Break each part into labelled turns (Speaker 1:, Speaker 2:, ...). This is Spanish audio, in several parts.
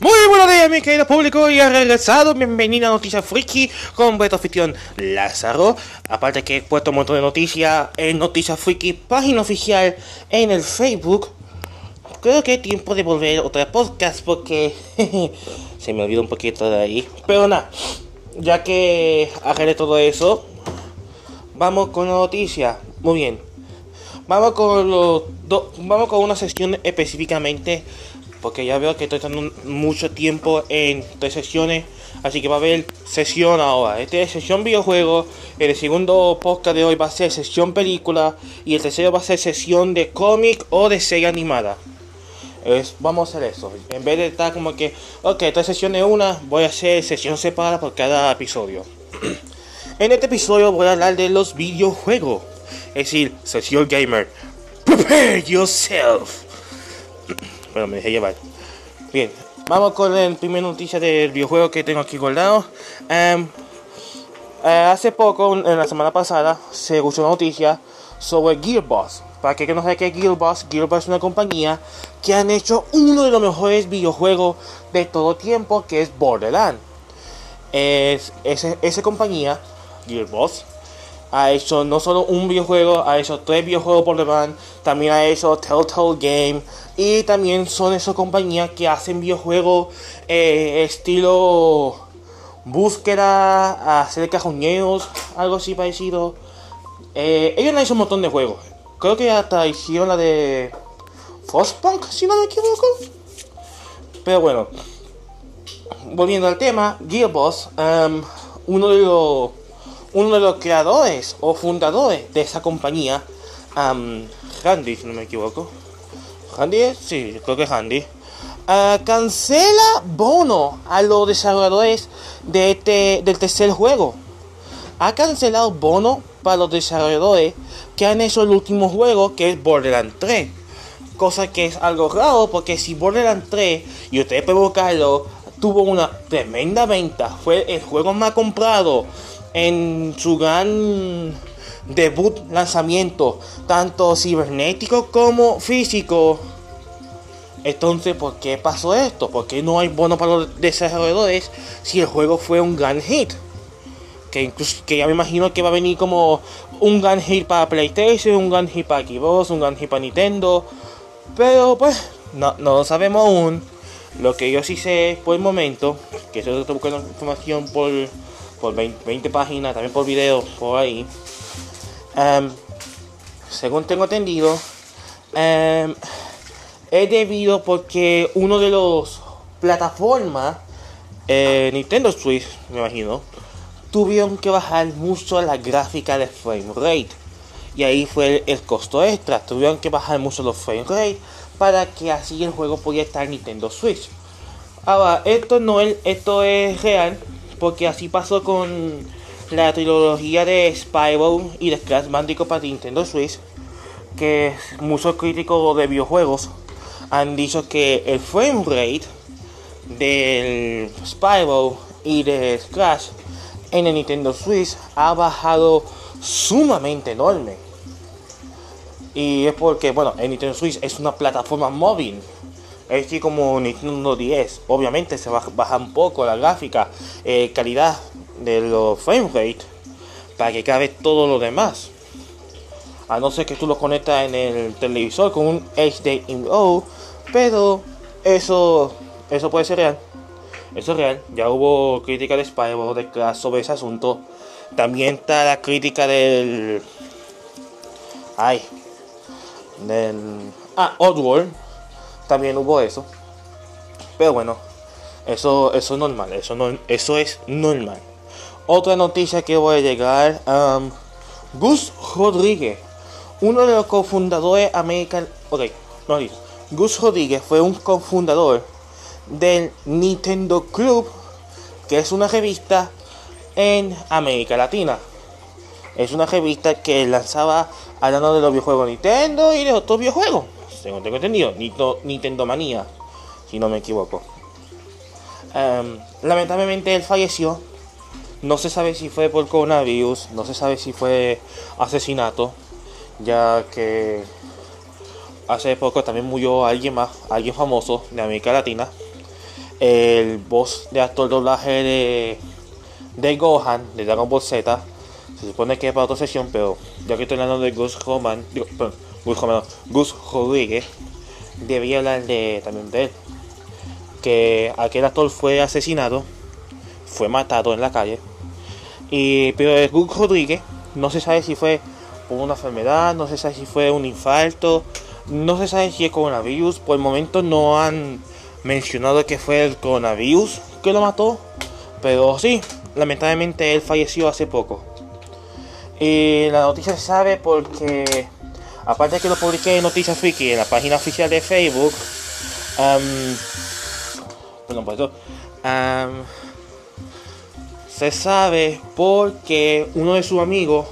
Speaker 1: Muy buenos días, mi querido público, y ha regresado. Bienvenido a Noticias Friki con vuestro anfitrión Lázaro. Aparte que he puesto un montón de noticias en Noticias Friki, página oficial en el Facebook. Creo que es tiempo de volver otra podcast porque se me olvidó un poquito de ahí. Pero nada, ya que arreglé todo eso, vamos con la noticia. Muy bien. Vamos con los vamos con una sesión específicamente porque ya veo que estoy estando mucho tiempo en tres sesiones, así que va a haber sesión ahora. Este es sesión videojuego, el segundo podcast de hoy va a ser sesión película y el tercero va a ser sesión de cómic o de serie animada. Vamos a hacer eso. En vez de estar como que, ok, tres sesiones una, voy a hacer sesión separada por cada episodio. en este episodio voy a hablar de los videojuegos, es decir, sesión gamer. Prepare yourself. Bueno, me dejé llevar. Bien, vamos con la primera noticia del videojuego que tengo aquí guardado. Em, eh, hace poco, en la semana pasada, se escuchó una noticia sobre Gearbox. Para que no sabe qué es Gearbox, Gearbox es una compañía que han hecho uno de los mejores videojuegos de todo tiempo, que es Borderlands. Es, esa compañía, Gearbox, ha hecho no solo un videojuego, ha hecho tres videojuegos por demás, también ha hecho Telltale Game y también son esas compañías que hacen videojuegos eh, estilo búsqueda, hacer cajoneos, algo así parecido. Eh, ellos han hecho un montón de juegos. Creo que hasta hicieron la de Frostpunk, si no me equivoco. Pero bueno, volviendo al tema, Gearbox, um, uno de los uno de los creadores o fundadores de esa compañía, um, Handy, si no me equivoco. ¿Handy Sí, creo que Handy. Ah, cancela bono a los desarrolladores de este, del tercer juego. Ha cancelado bono para los desarrolladores que han hecho el último juego, que es Borderlands 3. Cosa que es algo raro, porque si Borderlands 3, y ustedes pueden buscarlo, tuvo una tremenda venta, fue el juego más comprado en su gran debut lanzamiento, tanto cibernético como físico. Entonces, ¿por qué pasó esto? ¿Por qué no hay bono para los desarrolladores si el juego fue un gran hit? Que incluso que ya me imagino que va a venir como un gran hit para PlayStation, un gran hit para Xbox, un gran hit para Nintendo. Pero pues, no, no lo sabemos aún. Lo que yo sí sé por el momento, que estoy buscando información por por 20, páginas, también por video, por ahí. Em, según tengo entendido, em, es debido porque uno de los plataformas, eh, Nintendo Switch, me imagino, tuvieron que bajar mucho la gráfica de frame rate. Y ahí fue el, costo extra. Tuvieron que bajar mucho los frame rate para que así el juego pudiera estar en Nintendo Switch. Ahora, esto no es, esto es real porque así pasó con la trilogía de Spyro y de Crash Bandicoot para Nintendo Switch, que muchos críticos de videojuegos han dicho que el frame rate del Spyro y de Crash en el Nintendo Switch ha bajado sumamente enorme. Y es porque, bueno, el Nintendo Switch es una plataforma móvil es que como Nintendo 10, obviamente se baja un poco la gráfica, eh, calidad de los frame rate para que cabe todo lo demás. A no ser que tú lo conectas en el televisor con un HDMI, pero eso eso puede ser real. Eso es real. Ya hubo crítica de Spyro de sobre ese asunto. También está la crítica del. Ay. Del. Ah, Oddworld también hubo eso. Pero bueno, eso, eso es normal, eso, no, eso es normal. Otra noticia que voy a llegar, um, Gus Rodríguez, uno de los cofundadores American, ok, no Gus Rodríguez fue un cofundador del Nintendo Club, que es una revista en América Latina. Es una revista que lanzaba hablando de los videojuegos Nintendo y de otros videojuegos tengo entendido, Nintendo Manía, si no me equivoco. Em, lamentablemente él falleció. No se sabe si fue por coronavirus, no se sabe si fue asesinato, ya que hace poco también murió alguien más, alguien famoso de América Latina. el voz de actor doblaje de, de Gohan, de Dragon Ball Z. Se supone que es para otra sesión, pero ya que estoy hablando de Gus Roman, digo, perdón, Gus Gus Rodríguez, debía hablar de, también de él. Que aquel actor fue asesinado, fue matado en la calle. Y, pero Gus Rodríguez no se sabe si fue una enfermedad, no se sabe si fue un infarto, no se sabe si es coronavirus. Por el momento no han mencionado que fue el coronavirus que lo mató. Pero sí, lamentablemente él falleció hace poco. Y la noticia se sabe porque, aparte de que lo publiqué en Noticias Friki en la página oficial de Facebook, um, perdón por eso, um, se sabe porque uno de sus amigos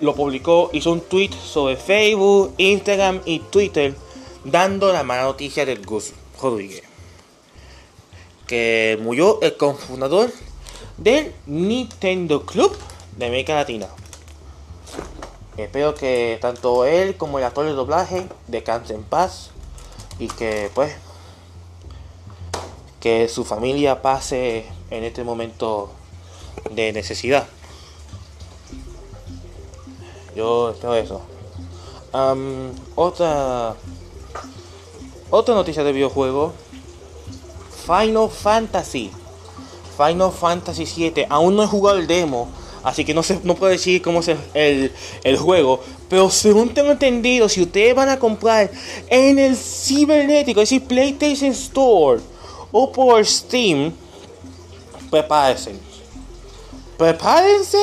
Speaker 1: lo publicó, hizo un tweet sobre Facebook, Instagram y Twitter dando la mala noticia del Gus Rodríguez. Que murió el cofundador del Nintendo Club de América Latina. Espero que tanto él como el actor de doblaje descansen en paz y que pues que su familia pase en este momento de necesidad. Yo espero eso. Otra otra noticia de videojuego. Final Fantasy. Final Fantasy 7. Aún no he jugado el demo. Así que no, sé, no puedo decir cómo es el, el, juego. Pero según tengo entendido, si ustedes van a comprar en el cibernético, es decir, PlayStation Store o por Steam, prepárense. Prepárense.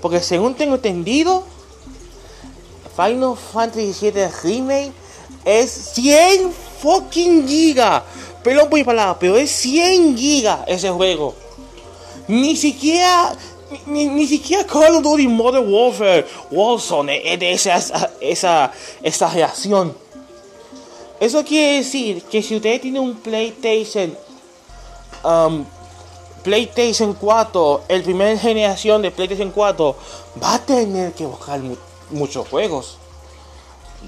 Speaker 1: Porque según tengo entendido, Final Fantasy VII Remake es 100 fucking gigas. Perdón por mi palabra, pero es 100 gigas ese juego. Ni siquiera ni, ni, siquiera Call of Duty Modern Warfare Warzone es de esa, esa, esa reacción. Eso quiere decir que si usted tiene un PlayStation um, PlayStation 4, el primer generación de PlayStation 4, va a tener que buscar muchos juegos.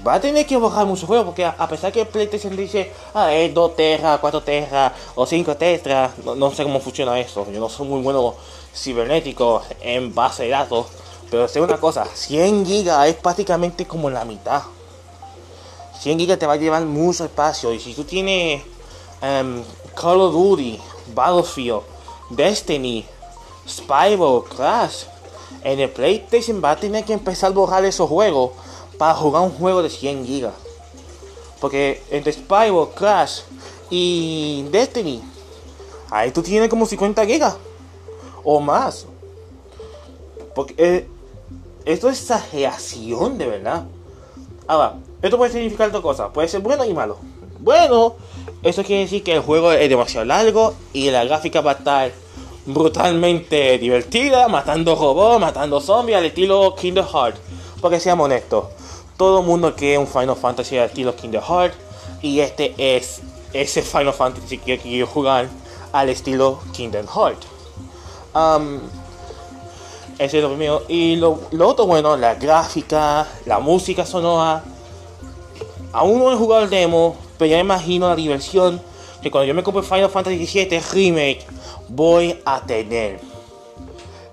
Speaker 1: Va a tener que buscar muchos juegos porque a, pesar que PlayStation dice, ah, es 2 Terra, 4 Terra o 5 Tetra, no, sé cómo funciona esto. Yo no soy muy bueno cibernético en base de datos, pero sé una cosa, 100 gigas es prácticamente como la mitad. 100 gigas te va a llevar mucho espacio y si tú tienes um, Call of Duty, Battlefield, Destiny, Spyro, Crash, en el PlayStation va a tener que empezar a borrar esos juegos para jugar un juego de 100 gigas. Porque entre Spyro, Crash y Destiny, ahí tú tienes como 50 gigas o más. Porque eh, esto es exageración de verdad. Ahora, esto puede significar dos cosas. Puede ser bueno y malo. Bueno, eso quiere decir que el juego es demasiado largo y la gráfica va a estar brutalmente divertida, matando robots, matando zombies al estilo Kingdom Hearts. Porque seamos honestos, todo el mundo quiere un Final Fantasy al estilo Kingdom Hearts y este es ese Final Fantasy que quiero jugar al estilo Kingdom Hearts. Um, ese es lo primero. Y lo, otro bueno, la gráfica, la música sonora. Aún no he jugado el demo, pero ya imagino la diversión que cuando yo me compre Final Fantasy VII Remake voy a tener.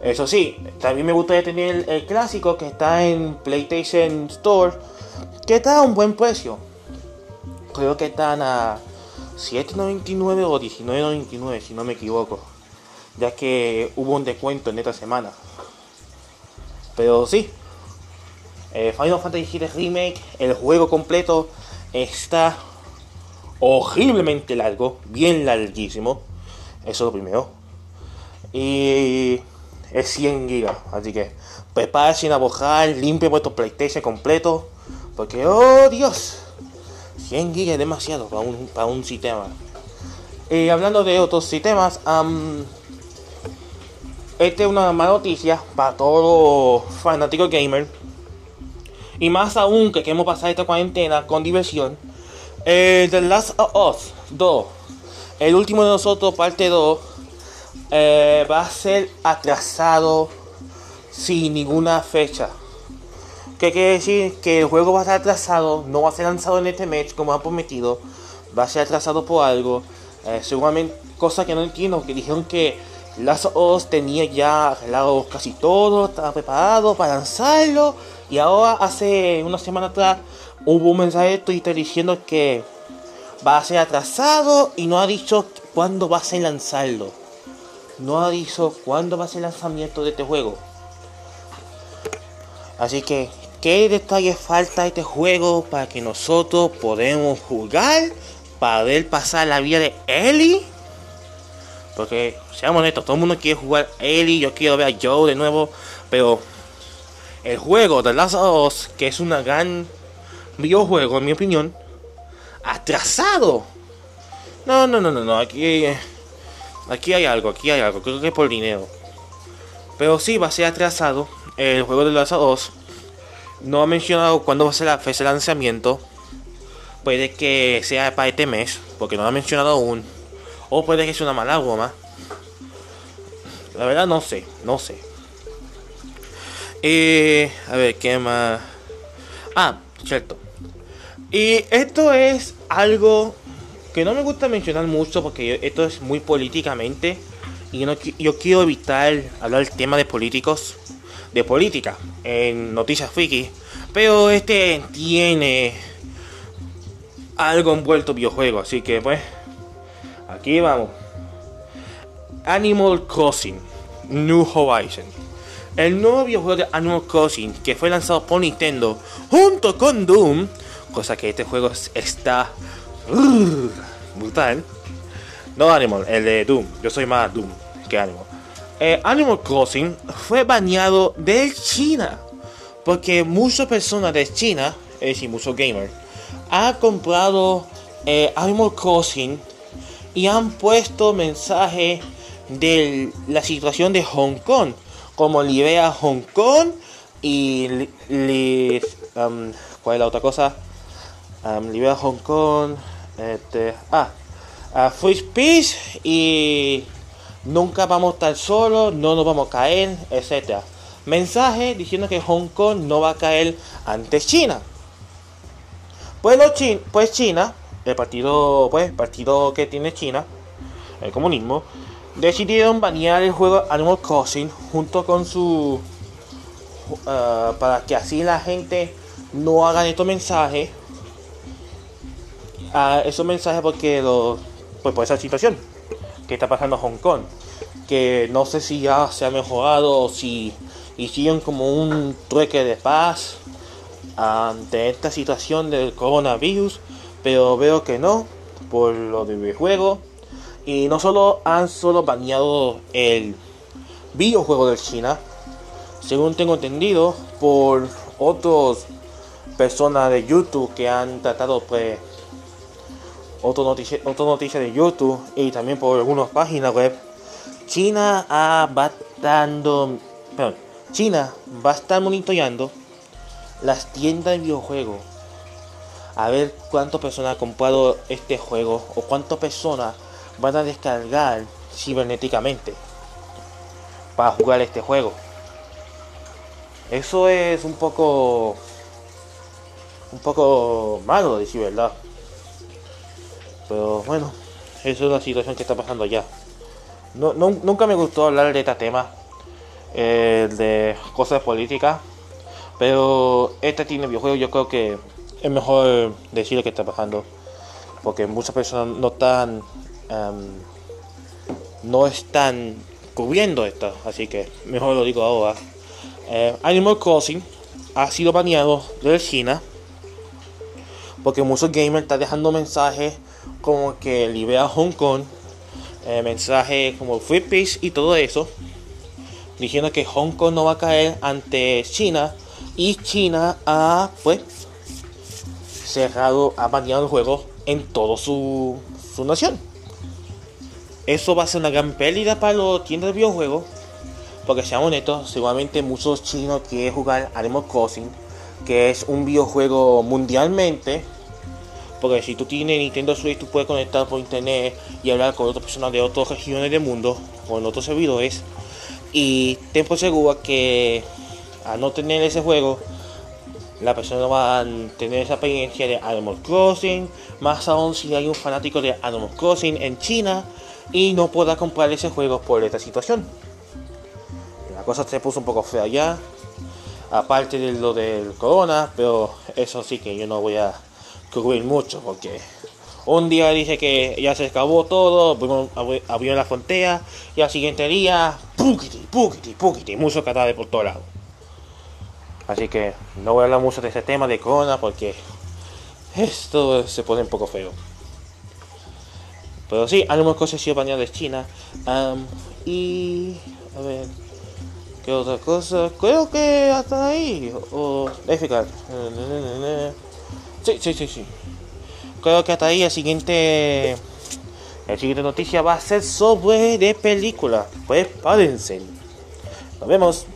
Speaker 1: Eso sí, también me gustaría tener el, clásico que está en PlayStation Store, que está a un buen precio. Creo que están a 7.99 o 19.99 si no me equivoco ya que hubo un descuento en esta semana. Pero sí, eh, Final Fantasy VII Remake, el juego completo está horriblemente largo, bien larguísimo. Eso es lo primero. Y es 100 gigas, así que prepárense a bojar, limpie vuestro PlayStation completo. Porque, oh Dios, 100 gigas es demasiado para un, para un sistema. Y hablando de otros sistemas, esta es una mala noticia para todos los fanáticos gamers. Y más aún que queremos pasar esta cuarentena con diversión. Eh, The Last of Us 2. El último de nosotros, parte 2. Eh, va a ser atrasado sin ninguna fecha. ¿Qué quiere decir? Que el juego va a estar atrasado. No va a ser lanzado en este mes como ha prometido. Va a ser atrasado por algo. Eh, seguramente, cosa que no entiendo, que dijeron que Last of tenía ya arreglado casi todo, estaba preparado para lanzarlo. Y ahora, hace una semana atrás, hubo un mensaje de Twitter diciendo que va a ser atrasado y no ha dicho cuándo va a ser lanzarlo. No dicho cuándo va a ser el lanzamiento de este juego. Así que, ¿qué detalle falta este juego para que nosotros podamos jugar? Para ver pasar la vida de Ellie. Porque, seamos honestos, todo el mundo quiere jugar Ellie, yo quiero ver a Joe de nuevo. Pero el juego de Last of Us, que es un gran videojuego en mi opinión, atrasado. No, no, no, no, no, aquí, aquí hay algo, aquí hay algo, creo que es por dinero. Pero sí va a ser atrasado el juego de Last of Us. No ha mencionado cuándo va a ser la fecha de lanzamiento. Puede que sea para este mes, porque no lo ha mencionado aún. O puede que sea una mala goma. La verdad no sé, no sé. Eh, a ver, ¿qué más? Ah, cierto. Y esto es algo que no me gusta mencionar mucho porque esto es muy políticamente. Y yo, yo quiero evitar hablar del tema de políticos, de política, en noticias friki. Pero este tiene algo envuelto videojuego, así que pues aquí vamos. Animal Crossing New Horizon. El nuevo videojuego de Animal Crossing que fue lanzado por Nintendo junto con Doom, cosa que este juego está brutal. No Animal, el de Doom. Yo soy más Doom que Animal. Eh, Animal Crossing fue baneado de China porque muchas personas de China, es decir, muchos gamers, han comprado eh, Animal Crossing y han puesto mensaje de la situación de Hong Kong, como libera Hong Kong y um, ¿cuál es la otra cosa? Um, libera Hong Kong, este, ah, Free Peace y nunca vamos a estar solos, no nos vamos a caer, etcétera. Mensaje diciendo que Hong Kong no va a caer ante China. Pues, pues China, el partido, pues, partido que tiene China, el comunismo, decidieron banear el juego Animal Crossing junto con su uh, para que así la gente no hagan estos mensajes uh, esos mensajes porque lo, pues por esa situación que está pasando Hong Kong que no sé si ya se ha mejorado o si hicieron como un trueque de paz ante esta situación del coronavirus, pero veo que no, por lo del videojuego. Y no solo han solo baneado el videojuego de China, según tengo entendido, por otras personas de YouTube que han tratado pues otra noticia, otra noticia de YouTube y también por algunas páginas web. China va dando, China va a estar monitoreando las tiendas de videojuegos a ver cuántas personas han comprado este juego o cuántas personas van a descargar cibernéticamente para jugar este juego. Eso es un poco un poco malo decir verdad. Pero bueno, eso es la situación que está pasando allá. No, nunca me gustó hablar de este tema, eh, de cosas políticas, pero este tiene videojuego, yo creo que es mejor decir lo que está pasando, porque muchas personas no están, em, no están cubriendo esto, así que mejor lo digo ahora. Eh, Animal Crossing ha sido baneado de China porque muchos gamers están dejando mensajes como que libera Hong Kong, eh, mensajes como Free Peace y todo eso, diciendo que Hong Kong no va a caer ante China y China ha pues cerrado, ha baneado el juego en toda su, su nación. Eso va a ser una gran pérdida para los tiendas de videojuegos. Porque seamos honestos, seguramente muchos chinos quieren jugar Animal Crossing, que es un videojuego mundialmente porque si tú tienes Nintendo Switch, tú puedes conectar por internet y hablar con otras personas de otras regiones del mundo, con otros servidores. Y ten por seguro que al no tener ese juego, la persona va a tener esa experiencia de Animal Crossing, más aún si hay un fanático de Animal Crossing en China y no pueda comprar ese juego por esta situación. La cosa se puso un poco fea ya, aparte de lo del corona, pero eso sí que yo no voy a cubrir mucho porque un día dice que ya se acabó todo, abrió la frontera y al siguiente día, pukiti, pukiti, pukiti, mucho cadáver por todos lados. Así que no voy a hablar mucho de ese tema de corona porque esto se pone un poco feo. Pero sí, algunas cosas sido baneado de China. y. A ver. ¿Qué otra cosa? Creo que hasta ahí. O. Déjame Sí, sí, sí, sí. Creo que hasta ahí el siguiente. La siguiente noticia va a ser sobre de película. Pues párense. Nos vemos.